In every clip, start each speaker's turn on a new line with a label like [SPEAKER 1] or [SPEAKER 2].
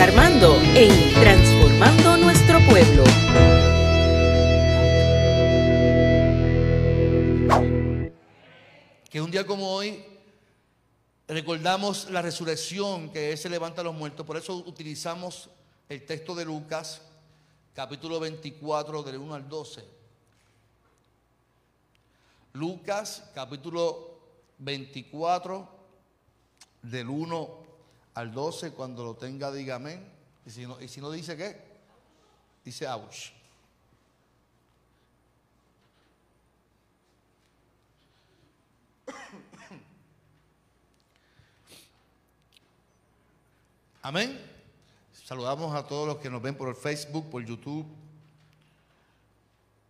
[SPEAKER 1] Armando en Transformando Nuestro Pueblo.
[SPEAKER 2] Que un día como hoy recordamos la resurrección que se levanta a los muertos. Por eso utilizamos el texto de Lucas, capítulo 24, del 1 al 12. Lucas, capítulo 24 del 1 al 12, cuando lo tenga, diga amén. Y si no, y si no dice qué, dice ouch. Amén. Saludamos a todos los que nos ven por el Facebook, por YouTube,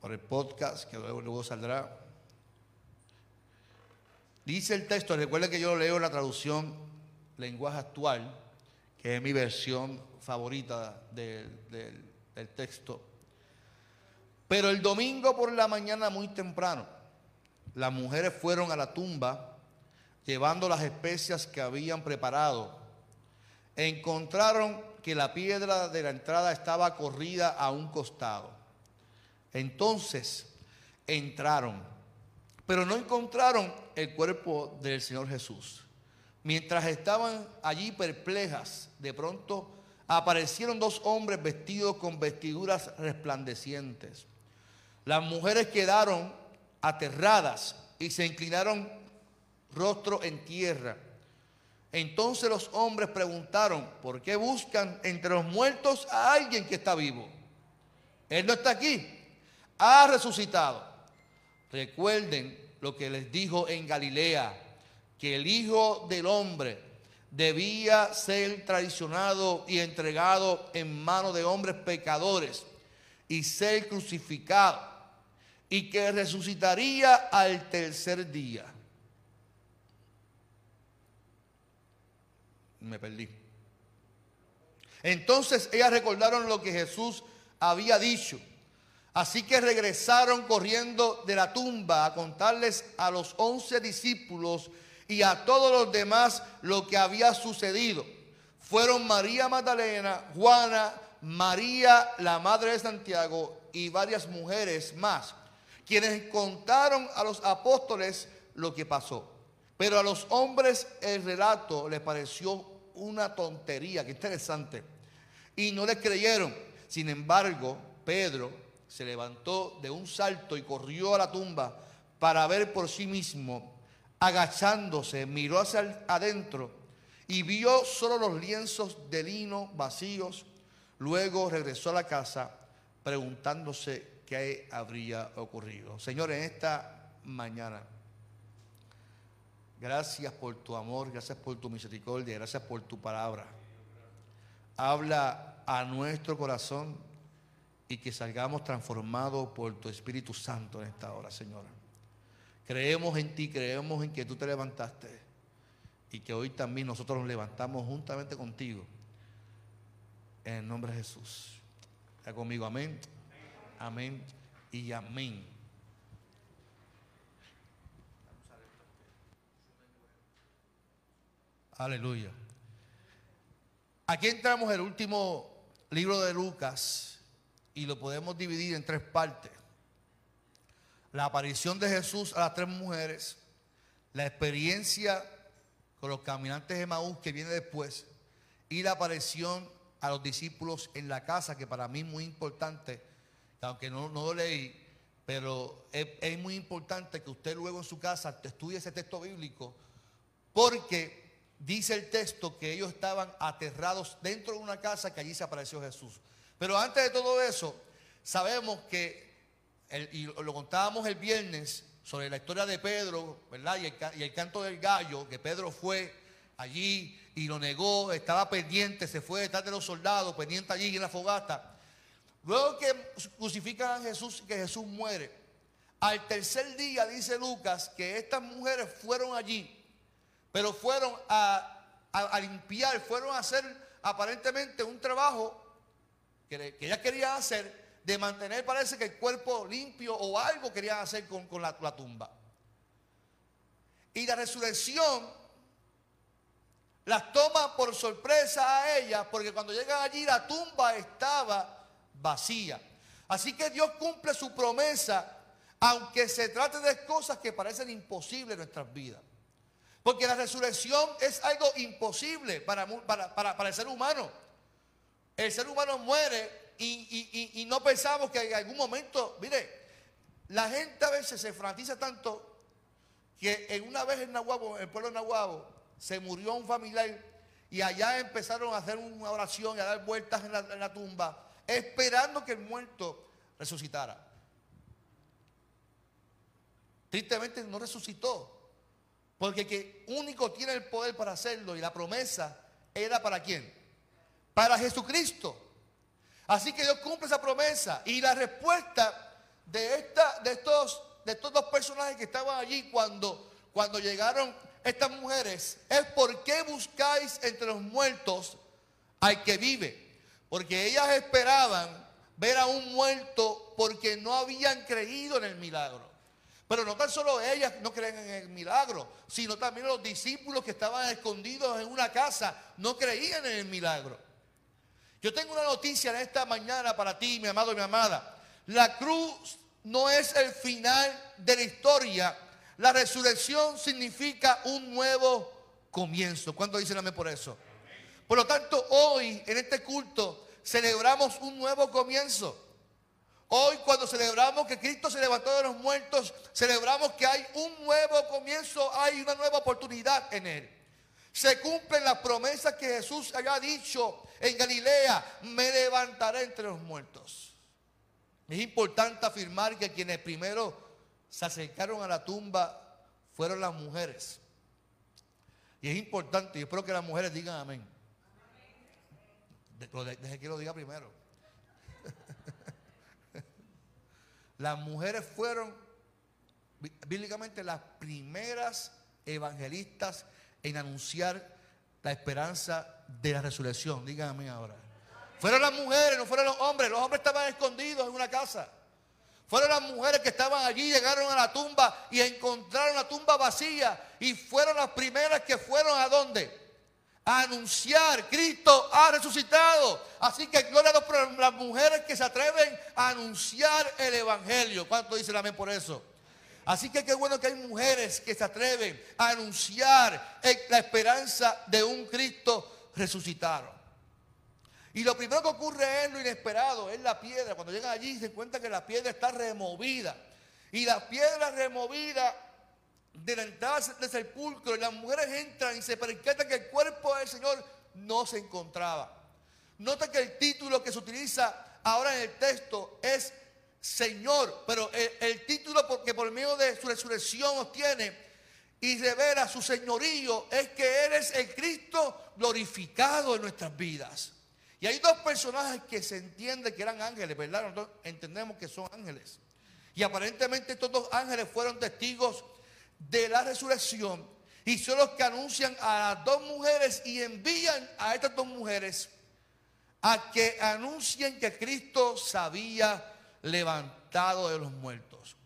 [SPEAKER 2] por el podcast, que luego, luego saldrá. Dice el texto, recuerden que yo leo la traducción lenguaje actual, que es mi versión favorita del, del texto. Pero el domingo por la mañana muy temprano, las mujeres fueron a la tumba llevando las especias que habían preparado. Encontraron que la piedra de la entrada estaba corrida a un costado. Entonces entraron pero no encontraron el cuerpo del Señor Jesús. Mientras estaban allí perplejas, de pronto aparecieron dos hombres vestidos con vestiduras resplandecientes. Las mujeres quedaron aterradas y se inclinaron rostro en tierra. Entonces los hombres preguntaron, ¿por qué buscan entre los muertos a alguien que está vivo? Él no está aquí, ha resucitado. Recuerden lo que les dijo en Galilea, que el Hijo del Hombre debía ser traicionado y entregado en manos de hombres pecadores y ser crucificado y que resucitaría al tercer día. Me perdí. Entonces ellas recordaron lo que Jesús había dicho Así que regresaron corriendo de la tumba a contarles a los once discípulos y a todos los demás lo que había sucedido. Fueron María Magdalena, Juana, María, la madre de Santiago, y varias mujeres más, quienes contaron a los apóstoles lo que pasó. Pero a los hombres el relato les pareció una tontería, que interesante, y no les creyeron. Sin embargo, Pedro, se levantó de un salto y corrió a la tumba para ver por sí mismo. Agachándose, miró hacia adentro y vio solo los lienzos de lino vacíos. Luego regresó a la casa preguntándose qué habría ocurrido. Señor, en esta mañana, gracias por tu amor, gracias por tu misericordia, gracias por tu palabra. Habla a nuestro corazón y que salgamos transformados por tu Espíritu Santo en esta hora, Señor. Creemos en ti, creemos en que tú te levantaste y que hoy también nosotros nos levantamos juntamente contigo. En el nombre de Jesús. Está conmigo, amén. Amén y amén. Aleluya. Aquí entramos el último libro de Lucas y lo podemos dividir en tres partes. La aparición de Jesús a las tres mujeres, la experiencia con los caminantes de Maús que viene después y la aparición a los discípulos en la casa, que para mí es muy importante, aunque no, lo leí, pero es, muy importante que usted luego en su casa estudie ese texto bíblico, porque dice el texto que ellos estaban aterrados dentro de una casa que allí se apareció Jesús. Pero antes de todo eso, sabemos que, y lo contábamos el viernes sobre la historia de Pedro, ¿verdad? Y el, y canto del gallo, que Pedro fue allí y lo negó, estaba pendiente, se fue detrás de los soldados, pendiente allí en la fogata. Luego que crucifican a Jesús, que Jesús muere, al tercer día dice Lucas que estas mujeres fueron allí, pero fueron a, a limpiar, fueron a hacer aparentemente un trabajo que, ella quería hacer de mantener, parece que el cuerpo limpio o algo querían hacer con, la, tumba. Y la resurrección las toma por sorpresa a ellas, porque cuando llegan allí la tumba estaba vacía. Así que Dios cumple su promesa, aunque se trate de cosas que parecen imposibles en nuestras vidas. Porque la resurrección es algo imposible para, para, el ser humano. El ser humano muere y, no pensamos que en algún momento, mire, la gente a veces se fanatiza tanto que en una vez en Nahuabo, en el pueblo de Nahuabo, se murió un familiar y allá empezaron a hacer una oración y a dar vueltas en la, tumba, esperando que el muerto resucitara. Tristemente no resucitó. Porque que único tiene el poder para hacerlo y la promesa era para quién? Para Jesucristo. Así que Dios cumple esa promesa. Y la respuesta de, esta, de, estos, de estos dos personajes que estaban allí cuando, cuando llegaron estas mujeres es por qué buscáis entre los muertos al que vive. Porque ellas esperaban ver a un muerto porque no habían creído en el milagro. Pero no tan solo ellas no creen en el milagro, sino también los discípulos que estaban escondidos en una casa no creían en el milagro. Yo tengo una noticia en esta mañana para ti, mi amado y mi amada. La cruz no es el final de la historia. La resurrección significa un nuevo comienzo. ¿Cuánto dicen amén por eso? Por lo tanto, hoy en este culto celebramos un nuevo comienzo. Hoy cuando celebramos que Cristo se levantó de los muertos, celebramos que hay un nuevo comienzo, hay una nueva oportunidad en Él. Se cumplen las promesas que Jesús había dicho en Galilea, me levantaré entre los muertos. Es importante afirmar que quienes primero se acercaron a la tumba fueron las mujeres. Y es importante, y espero que las mujeres digan amén. Deje que lo diga primero. Las mujeres fueron bíblicamente las primeras evangelistas en anunciar la esperanza de la resurrección. Díganme ahora. Fueron las mujeres, no fueron los hombres. Los hombres estaban escondidos en una casa. Fueron las mujeres que estaban allí, llegaron a la tumba y encontraron la tumba vacía. Y fueron las primeras que fueron a dónde? a anunciar, Cristo ha resucitado. Así que gloria a las mujeres que se atreven a anunciar el Evangelio. ¿Cuánto dice el amén por eso? Así que qué bueno que hay mujeres que se atreven a anunciar la esperanza de un Cristo resucitado. Y lo primero que ocurre es lo inesperado, es la piedra. Cuando llegan allí se cuenta que la piedra está removida. Y la piedra removida de la entrada del sepulcro y las mujeres entran y se percatan que el cuerpo del Señor no se encontraba. Nota que el título que se utiliza ahora en el texto es Señor, pero el, título porque por medio de su resurrección obtiene y revela su señorío es que Él es el Cristo glorificado en nuestras vidas. Y hay dos personajes que se entiende que eran ángeles, ¿verdad? Nosotros entendemos que son ángeles. Y aparentemente estos dos ángeles fueron testigos de la resurrección y son los que anuncian a las dos mujeres y envían a estas dos mujeres a que anuncien que Cristo se había levantado de los muertos.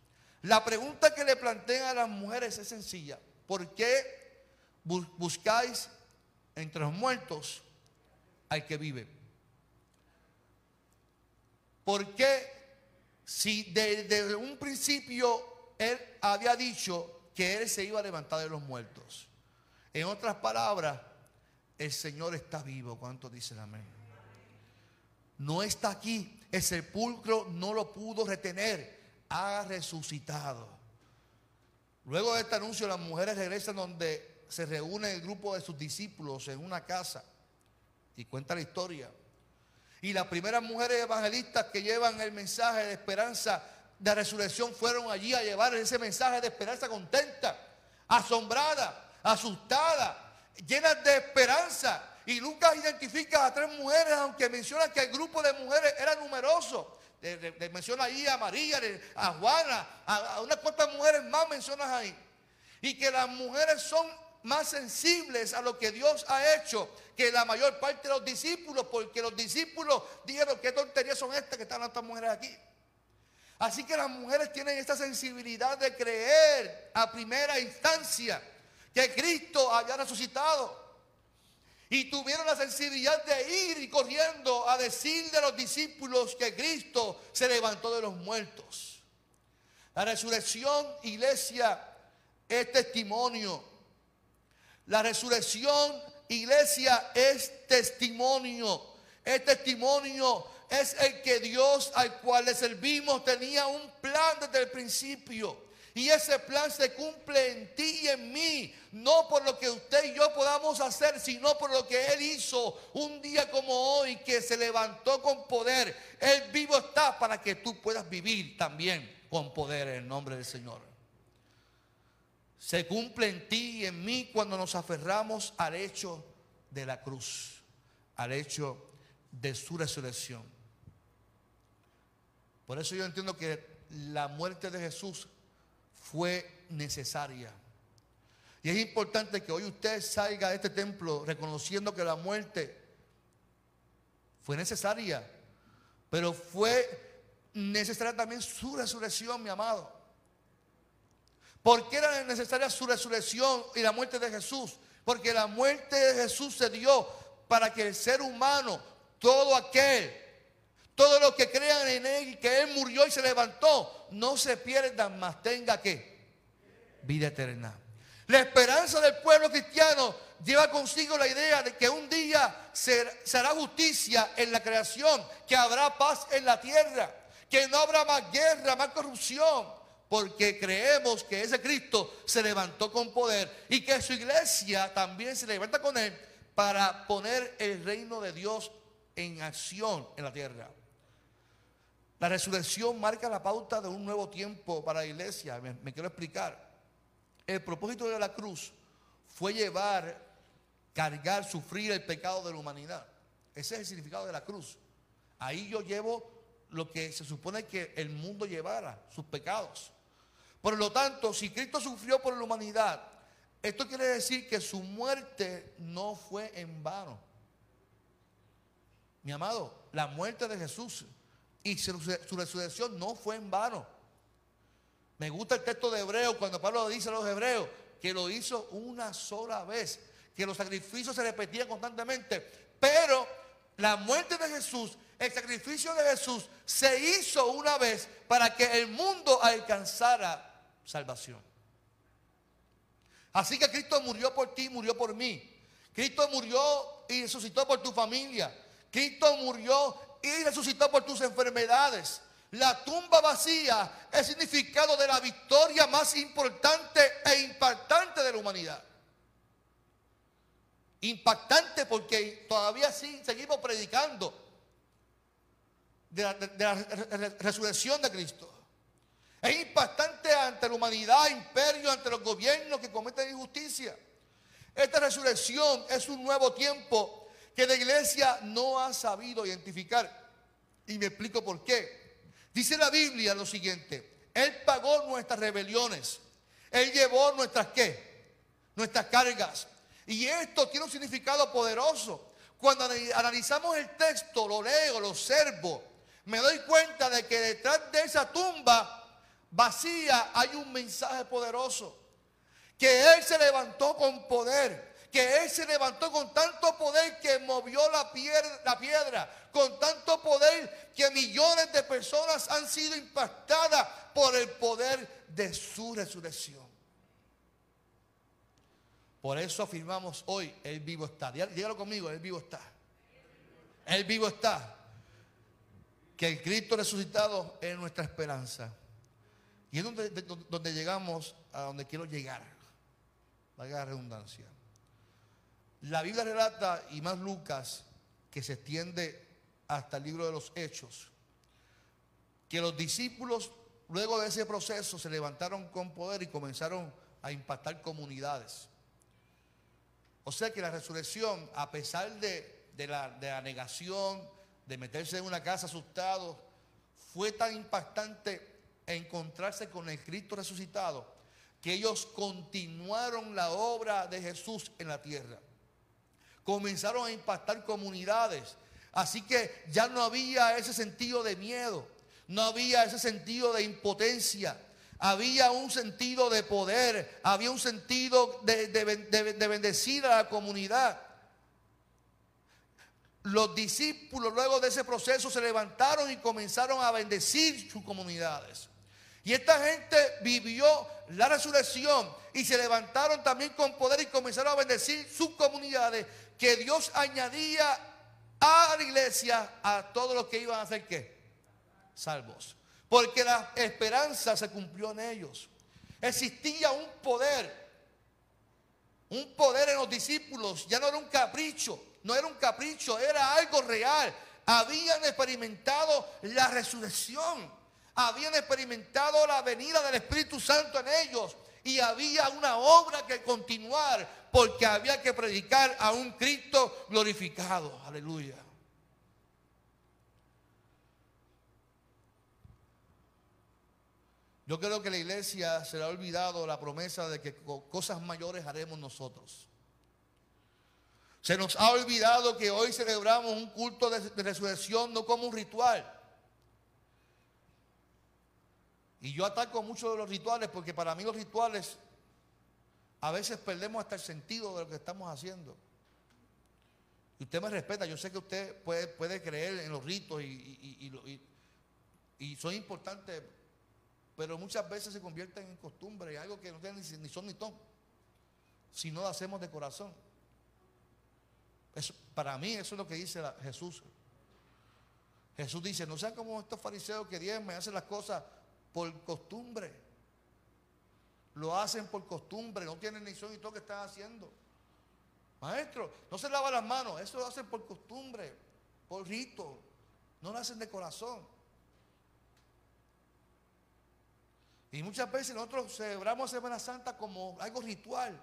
[SPEAKER 2] La pregunta que le plantean a las mujeres es sencilla. ¿Por qué buscáis entre los muertos al que vive? ¿Por qué si desde un principio él había dicho que Él se iba a levantar de los muertos. En otras palabras, el Señor está vivo. ¿Cuánto dicen amén? No está aquí. El sepulcro no lo pudo retener. Ha resucitado. Luego de este anuncio, las mujeres regresan donde se reúne el grupo de sus discípulos en una casa. Y cuenta la historia. Y las primeras mujeres evangelistas que llevan el mensaje de esperanza de resurrección fueron allí a llevar ese mensaje de esperanza contenta, asombrada, asustada, llenas de esperanza. Y Lucas identifica a tres mujeres, aunque menciona que el grupo de mujeres era numeroso. menciona ahí a María, a Juana, a, unas cuantas mujeres más mencionas ahí. Y que las mujeres son más sensibles a lo que Dios ha hecho que la mayor parte de los discípulos, porque los discípulos dijeron, ¿qué tonterías son estas que están estas mujeres aquí? Así que las mujeres tienen esta sensibilidad de creer a primera instancia que Cristo había resucitado. Y tuvieron la sensibilidad de ir corriendo a decirle a los discípulos que Cristo se levantó de los muertos. La resurrección, iglesia, es testimonio. La resurrección, iglesia, es testimonio. Es testimonio es el que Dios al cual le servimos tenía un plan desde el principio. Y ese plan se cumple en ti y en mí. No por lo que usted y yo podamos hacer, sino por lo que Él hizo un día como hoy, que se levantó con poder. Él vivo está para que tú puedas vivir también con poder en el nombre del Señor. Se cumple en ti y en mí cuando nos aferramos al hecho de la cruz, al hecho de su resurrección. Por eso yo entiendo que la muerte de Jesús fue necesaria. Y es importante que hoy usted salga de este templo reconociendo que la muerte fue necesaria, pero fue necesaria también su resurrección, mi amado. ¿Por qué era necesaria su resurrección y la muerte de Jesús? Porque la muerte de Jesús se dio para que el ser humano, todo aquel todo lo que crean en Él, que Él murió y se levantó, no se pierdan, más tenga que vida eterna. La esperanza del pueblo cristiano lleva consigo la idea de que un día será justicia en la creación, que habrá paz en la tierra, que no habrá más guerra, más corrupción, porque creemos que ese Cristo se levantó con poder y que su iglesia también se levanta con él para poner el reino de Dios en acción en la tierra. La resurrección marca la pauta de un nuevo tiempo para la iglesia. Me, quiero explicar. El propósito de la cruz fue llevar, cargar, sufrir el pecado de la humanidad. Ese es el significado de la cruz. Ahí yo llevo lo que se supone que el mundo llevara, sus pecados. Por lo tanto, si Cristo sufrió por la humanidad, esto quiere decir que su muerte no fue en vano. Mi amado, la muerte de Jesús y su, resurrección no fue en vano. Me gusta el texto de Hebreo cuando Pablo dice a los hebreos que lo hizo una sola vez, que los sacrificios se repetían constantemente, pero la muerte de Jesús, el sacrificio de Jesús se hizo una vez para que el mundo alcanzara salvación. Así que Cristo murió por ti, murió por mí. Cristo murió y resucitó por tu familia. Cristo murió y resucitó por tus enfermedades. La tumba vacía es significado de la victoria más importante e impactante de la humanidad. Impactante porque todavía sí seguimos predicando de la, de la resurrección de Cristo. Es impactante ante la humanidad, imperio, ante los gobiernos que cometen injusticia. Esta resurrección es un nuevo tiempo que la iglesia no ha sabido identificar. Y me explico por qué. Dice la Biblia lo siguiente, Él pagó nuestras rebeliones, Él llevó nuestras qué, nuestras cargas. Y esto tiene un significado poderoso. Cuando analizamos el texto, lo leo, lo observo, me doy cuenta de que detrás de esa tumba vacía hay un mensaje poderoso. Que Él se levantó con poder que Él se levantó con tanto poder que movió la piedra, con tanto poder que millones de personas han sido impactadas por el poder de su resurrección. Por eso afirmamos hoy, Él vivo está. Dígalo conmigo, Él vivo está. Él vivo está. Que el Cristo resucitado es nuestra esperanza. Y es donde, donde llegamos a donde quiero llegar. Valga la redundancia. La Biblia relata, y más Lucas, que se extiende hasta el libro de los Hechos, que los discípulos, luego de ese proceso, se levantaron con poder y comenzaron a impactar comunidades. O sea que la resurrección, a pesar de, la, negación, de meterse en una casa asustado, fue tan impactante encontrarse con el Cristo resucitado que ellos continuaron la obra de Jesús en la tierra comenzaron a impactar comunidades. Así que ya no había ese sentido de miedo, no había ese sentido de impotencia, había un sentido de poder, había un sentido de, bendecir a la comunidad. los discípulos luego de ese proceso se levantaron y comenzaron a bendecir sus comunidades. Y esta gente vivió la resurrección y se levantaron también con poder y comenzaron a bendecir sus comunidades que Dios añadía a la iglesia a todos los que iban a ser qué? Salvos. Porque la esperanza se cumplió en ellos. Existía un poder, un poder en los discípulos, ya no era un capricho, no era un capricho, era algo real. Habían experimentado la resurrección, habían experimentado la venida del Espíritu Santo en ellos y había una obra que continuar porque había que predicar a un Cristo glorificado. Aleluya. Yo creo que la iglesia se le ha olvidado la promesa de que cosas mayores haremos nosotros. Se nos ha olvidado que hoy celebramos un culto de, resurrección no como un ritual. Y yo ataco mucho de los rituales porque para mí los rituales a veces perdemos hasta el sentido de lo que estamos haciendo. Y usted me respeta, yo sé que usted puede, puede creer en los ritos y, y, son importantes pero muchas veces se convierten en costumbre y algo que no tiene ni son ni ton, si no lo hacemos de corazón. para mí eso es lo que dice Jesús. Jesús dice, no sean como estos fariseos que me hacen las cosas por costumbre. Lo hacen por costumbre, no tienen ni son ni todo que están haciendo. Maestro, no se lava las manos, eso lo hacen por costumbre, por rito, no lo hacen de corazón. Y muchas veces nosotros celebramos Semana Santa como algo ritual.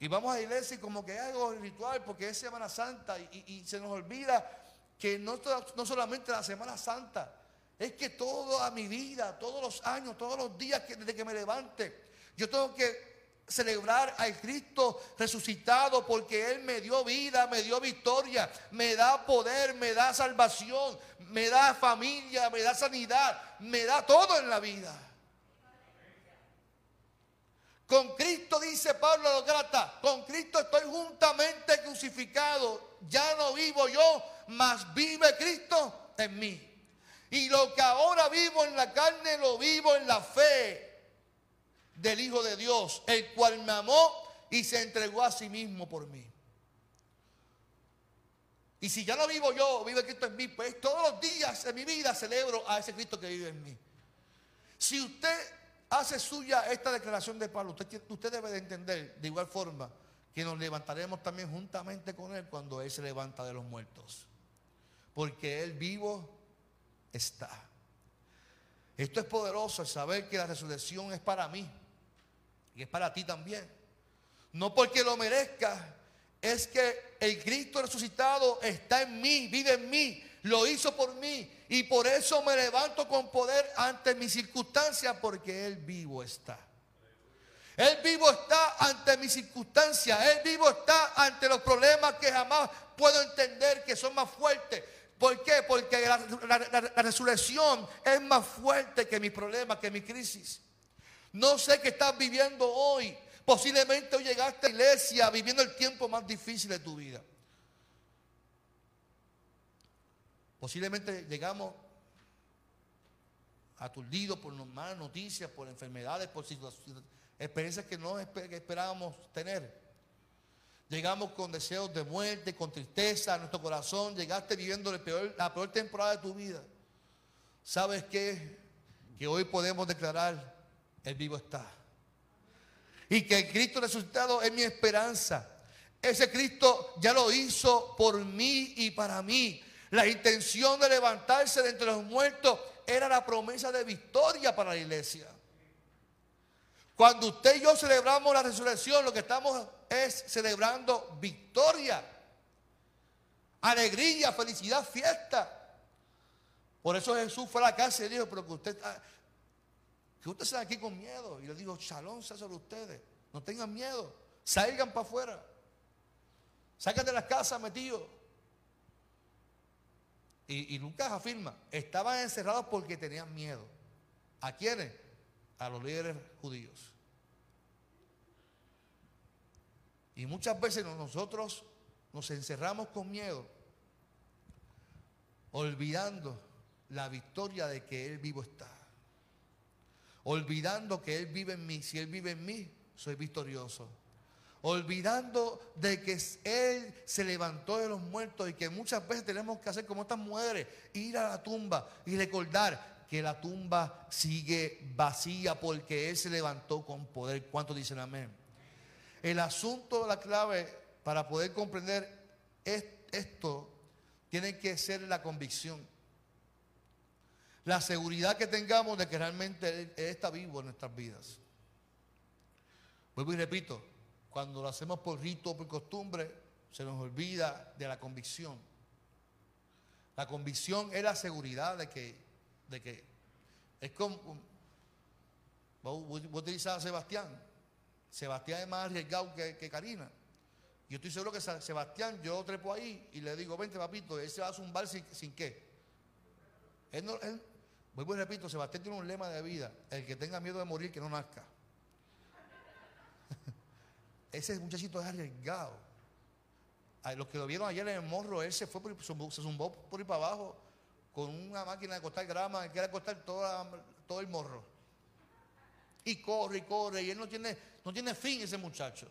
[SPEAKER 2] Y vamos a la iglesia y como que es algo ritual porque es Semana Santa y, se nos olvida que no, no solamente la Semana Santa, es que toda mi vida, todos los años, todos los días que, desde que me levante, yo tengo que celebrar al Cristo resucitado porque Él me dio vida, me dio victoria, me da poder, me da salvación, me da familia, me da sanidad, me da todo en la vida. Con Cristo, dice Pablo a los con Cristo estoy juntamente crucificado. Ya no vivo yo, mas vive Cristo en mí. Y lo que ahora vivo en la carne, lo vivo en la fe del Hijo de Dios, el cual me amó y se entregó a sí mismo por mí. Y si ya no vivo yo, vive Cristo en mí, pues todos los días de mi vida celebro a ese Cristo que vive en mí. Si usted hace suya esta declaración de Pablo, usted, usted debe de entender de igual forma que nos levantaremos también juntamente con Él cuando Él se levanta de los muertos. Porque Él vivo está. Esto es poderoso, saber que la resurrección es para mí. Y es para ti también. No porque lo merezca, es que el Cristo resucitado está en mí, vive en mí, lo hizo por mí. Y por eso me levanto con poder ante mis circunstancias, porque Él vivo está. Él vivo está ante mis circunstancias. Él vivo está ante los problemas que jamás puedo entender que son más fuertes. ¿Por qué? Porque la, resurrección es más fuerte que mis problemas, que mi crisis. No sé qué estás viviendo hoy. Posiblemente hoy llegaste a la iglesia viviendo el tiempo más difícil de tu vida. Posiblemente llegamos aturdidos por malas noticias, por enfermedades, por situaciones, experiencias que no esperábamos tener. Llegamos con deseos de muerte, con tristeza en nuestro corazón. Llegaste viviendo la peor temporada de tu vida. ¿Sabes qué? Que hoy podemos declarar el vivo está. Y que el Cristo resucitado es mi esperanza. Ese Cristo ya lo hizo por mí y para mí. La intención de levantarse de entre los muertos era la promesa de victoria para la iglesia. Cuando usted y yo celebramos la resurrección, lo que estamos es celebrando victoria, alegría, felicidad, fiesta. Por eso Jesús fue a la casa y dijo, pero que usted que ustedes están aquí con miedo. Y les digo, shalom sea sobre ustedes. No tengan miedo. Salgan para afuera. Salgan de las casas metidos. Y, y, Lucas afirma, estaban encerrados porque tenían miedo. ¿A quiénes? A los líderes judíos. Y muchas veces nosotros nos encerramos con miedo, olvidando la victoria de que Él vivo está. Olvidando que Él vive en mí. Si Él vive en mí, soy victorioso. Olvidando de que Él se levantó de los muertos y que muchas veces tenemos que hacer como estas mujeres, ir a la tumba y recordar que la tumba sigue vacía porque Él se levantó con poder. ¿Cuántos dicen amén? El asunto, la clave para poder comprender esto, tiene que ser la convicción. La seguridad que tengamos de que realmente Él, está vivo en nuestras vidas. Vuelvo y repito, cuando lo hacemos por rito o por costumbre, se nos olvida de la convicción. La convicción es la seguridad de que, de que es como, voy a utilizar a Sebastián. Sebastián es más arriesgado que, que Karina. Yo estoy seguro que Sebastián, yo trepo ahí y le digo, vente papito, él se va a zumbar sin, sin qué. Él no, él, vuelvo y repito, Sebastián tiene un lema de vida, el que tenga miedo de morir, que no nazca. Ese muchachito es arriesgado. Los que lo vieron ayer en el morro, él se fue por, se zumbó por ahí para abajo con una máquina de cortar grama, que quiere cortar todo el morro. Y corre y corre, y él no tiene, no tiene fin ese muchacho.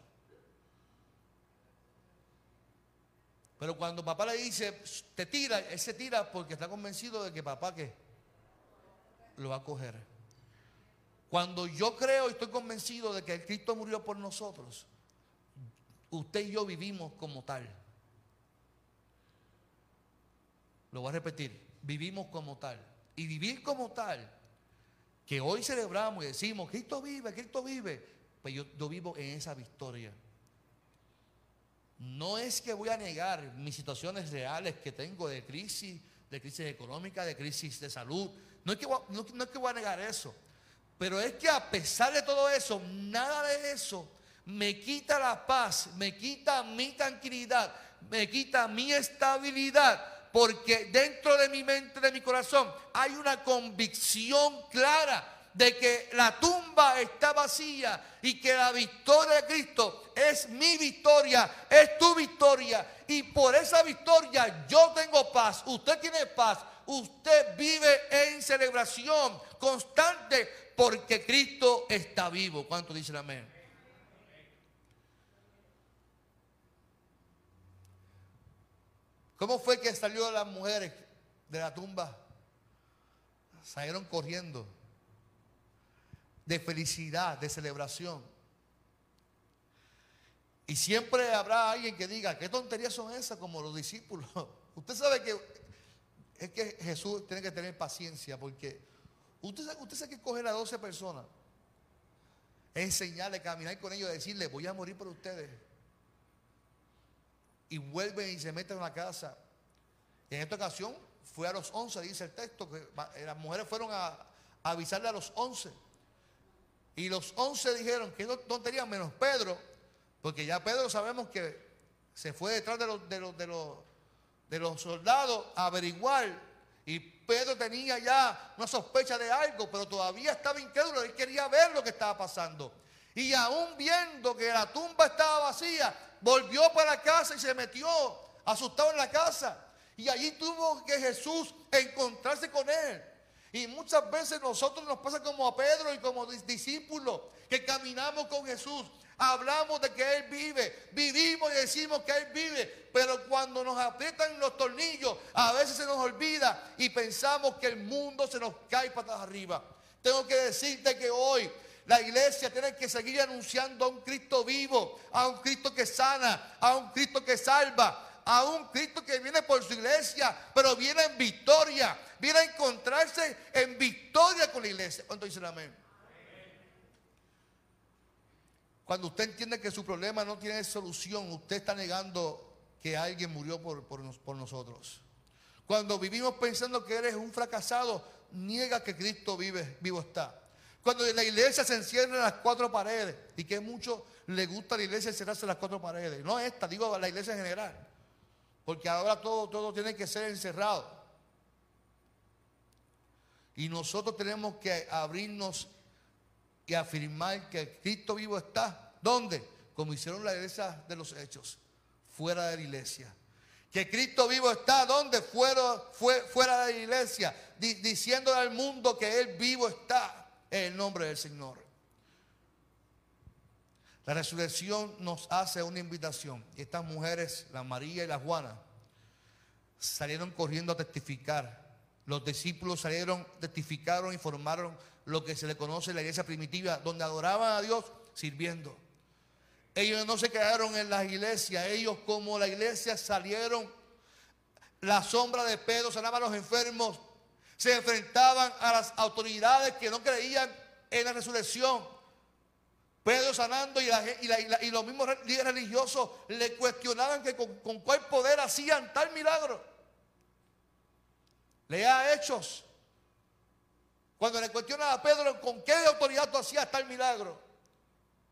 [SPEAKER 2] Pero cuando papá le dice, te tira, él se tira porque está convencido de que papá que lo va a coger. Cuando yo creo y estoy convencido de que Cristo murió por nosotros, usted y yo vivimos como tal. Lo voy a repetir, vivimos como tal. Y vivir como tal, que hoy celebramos y decimos, Cristo vive, Cristo vive, pues yo, vivo en esa victoria. No es que voy a negar mis situaciones reales que tengo de crisis, de crisis económica, de crisis de salud. No es que no, es que voy a negar eso. Pero es que a pesar de todo eso, nada de eso me quita la paz, me quita mi tranquilidad, me quita mi estabilidad. Porque dentro de mi mente, de mi corazón, hay una convicción clara de que la tumba está vacía y que la victoria de Cristo es mi victoria, es tu victoria. Y por esa victoria yo tengo paz, usted tiene paz, usted vive en celebración constante porque Cristo está vivo. ¿Cuánto dicen amén? ¿Cómo fue que salió las mujeres de la tumba? Salieron corriendo de felicidad, de celebración. Y siempre habrá alguien que diga, ¿qué tonterías son esas como los discípulos? Usted sabe que es que Jesús tiene que tener paciencia porque usted sabe, que coger a 12 personas, enseñarle, caminar con ellos, decirle, voy a morir por ustedes. Y vuelven y se meten en la casa. en esta ocasión fue a los 11, dice el texto, que las mujeres fueron a avisarle a los 11. Y los once dijeron que no tontería menos Pedro, porque ya Pedro sabemos que se fue detrás de los, de los, de los, de los soldados a averiguar. Y Pedro tenía ya una sospecha de algo, pero todavía estaba incrédulo. Él quería ver lo que estaba pasando. Y aún viendo que la tumba estaba vacía, volvió para casa y se metió asustado en la casa. Y allí tuvo que Jesús encontrarse con él. Y muchas veces nosotros nos pasa como a Pedro y como discípulos que caminamos con Jesús. Hablamos de que Él vive, vivimos y decimos que Él vive, pero cuando nos aprietan los tornillos, a veces se nos olvida y pensamos que el mundo se nos cae patas arriba. Tengo que decirte que hoy la iglesia tiene que seguir anunciando a un Cristo vivo, a un Cristo que sana, a un Cristo que salva, a un Cristo que viene por su iglesia, pero viene en victoria, viene a encontrarse en victoria con la iglesia. ¿Cuánto dicen amén? Cuando usted entiende que su problema no tiene solución, usted está negando que alguien murió por, por, nosotros. Cuando vivimos pensando que eres un fracasado, niega que Cristo vive, vivo está. Cuando la iglesia se encierra en las cuatro paredes y que mucho le gusta a la iglesia encerrarse en las cuatro paredes, no esta, digo la iglesia en general. Porque ahora todo, todo tiene que ser encerrado. Y nosotros tenemos que abrirnos y afirmar que Cristo vivo está. ¿Dónde? Como hicieron la iglesia de los hechos. fuera de la iglesia. Que Cristo vivo está donde fuera, fue, fuera de la iglesia, diciéndole al mundo que Él vivo está el nombre del Señor. La resurrección nos hace una invitación. Y estas mujeres, la María y la Juana, salieron corriendo a testificar. Los discípulos salieron, testificaron y formaron lo que se le conoce en la iglesia primitiva, donde adoraban a Dios sirviendo. Ellos no se quedaron en las iglesias, ellos como la iglesia salieron, la sombra de Pedro sanaban a los enfermos, se enfrentaban a las autoridades que no creían en la resurrección. Pedro sanando y, los mismos líderes religiosos le cuestionaban que con, cuál poder hacían tal milagro. Lea Hechos. Cuando le cuestionan a Pedro con qué autoridad tú hacías tal milagro.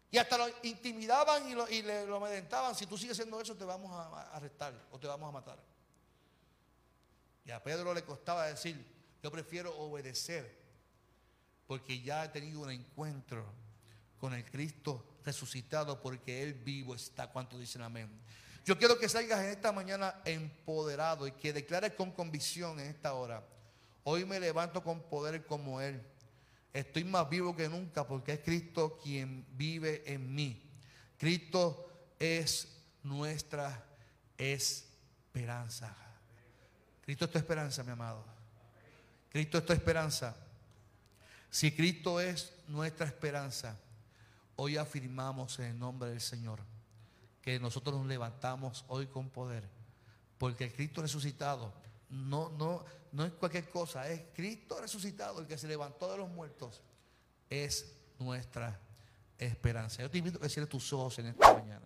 [SPEAKER 2] Y hasta lo intimidaban y, lo, le lo amedrentaban. Si tú sigues haciendo eso, te vamos a arrestar o te vamos a matar. Y a Pedro le costaba decir, yo prefiero obedecer, porque ya he tenido un encuentro con el Cristo resucitado, porque Él vivo está. ¿Cuánto dicen amén? Yo quiero que salgas en esta mañana empoderado y que declares con convicción en esta hora. Hoy me levanto con poder como Él. Estoy más vivo que nunca porque es Cristo quien vive en mí. Cristo es nuestra esperanza. Cristo es tu esperanza, mi amado. Cristo es tu esperanza. Si Cristo es nuestra esperanza, hoy afirmamos en el nombre del Señor que nosotros nos levantamos hoy con poder. Porque el Cristo resucitado no, no, no es cualquier cosa, es Cristo resucitado, el que se levantó de los muertos, es nuestra esperanza. Yo te invito a que cierres tus ojos en esta mañana.